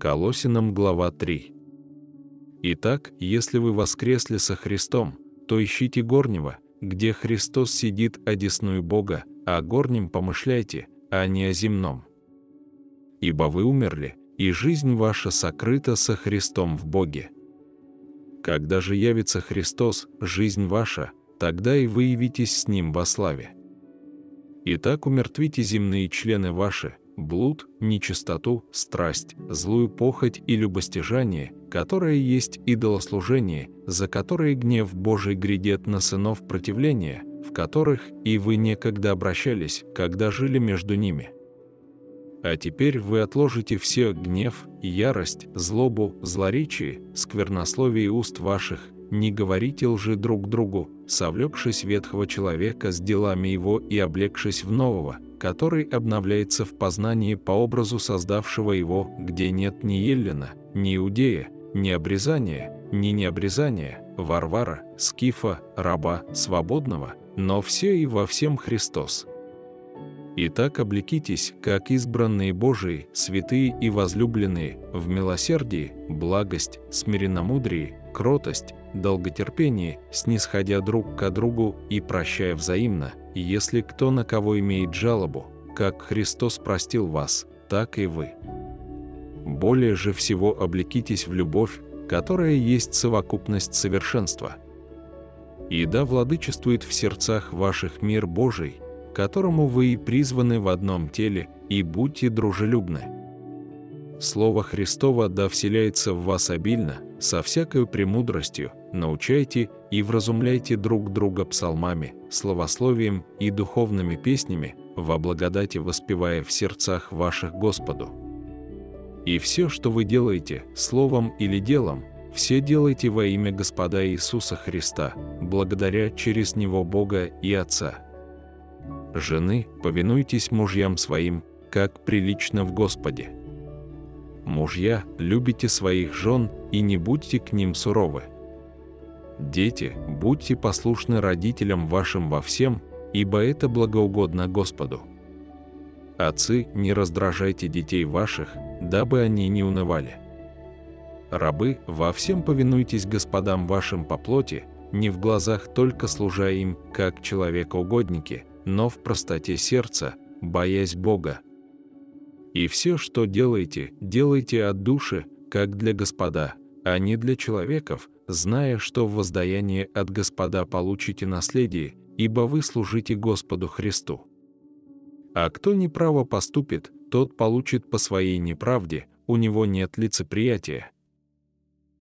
Колосинам глава 3. Итак, если вы воскресли со Христом, то ищите горнего, где Христос сидит одесную Бога, а горнем помышляйте, а не о земном. Ибо вы умерли, и жизнь ваша сокрыта со Христом в Боге. Когда же явится Христос, жизнь ваша, тогда и вы явитесь с Ним во славе. Итак, умертвите земные члены ваши, блуд, нечистоту, страсть, злую похоть и любостяжание, которое есть идолослужение, за которое гнев Божий грядет на сынов противления, в которых и вы некогда обращались, когда жили между ними. А теперь вы отложите все гнев, ярость, злобу, злоречие, сквернословие уст ваших, не говорите лжи друг другу, совлекшись ветхого человека с делами его и облегшись в нового, который обновляется в познании по образу создавшего его, где нет ни Еллина, ни Иудея, ни обрезания, ни необрезания, варвара, скифа, раба, свободного, но все и во всем Христос. Итак, облекитесь, как избранные Божии, святые и возлюбленные, в милосердии, благость, смиренномудрии, кротость, долготерпении, снисходя друг к другу и прощая взаимно, если кто на кого имеет жалобу, как Христос простил вас, так и вы. Более же всего облекитесь в любовь, которая есть совокупность совершенства. И да владычествует в сердцах ваших мир Божий, которому вы и призваны в одном теле, и будьте дружелюбны. Слово Христово да вселяется в вас обильно, со всякой премудростью, научайте и вразумляйте друг друга псалмами, словословием и духовными песнями, во благодати воспевая в сердцах ваших Господу. И все, что вы делаете, словом или делом, все делайте во имя Господа Иисуса Христа, благодаря через Него Бога и Отца. Жены, повинуйтесь мужьям своим, как прилично в Господе. Мужья, любите своих жен и не будьте к ним суровы. Дети, будьте послушны родителям вашим во всем, ибо это благоугодно Господу. Отцы, не раздражайте детей ваших, дабы они не унывали. Рабы, во всем повинуйтесь господам вашим по плоти, не в глазах только служа им, как человекоугодники, но в простоте сердца, боясь Бога, и все, что делаете, делайте от души, как для Господа, а не для человеков, зная, что в воздаянии от Господа получите наследие, ибо вы служите Господу Христу. А кто неправо поступит, тот получит по своей неправде, у него нет лицеприятия.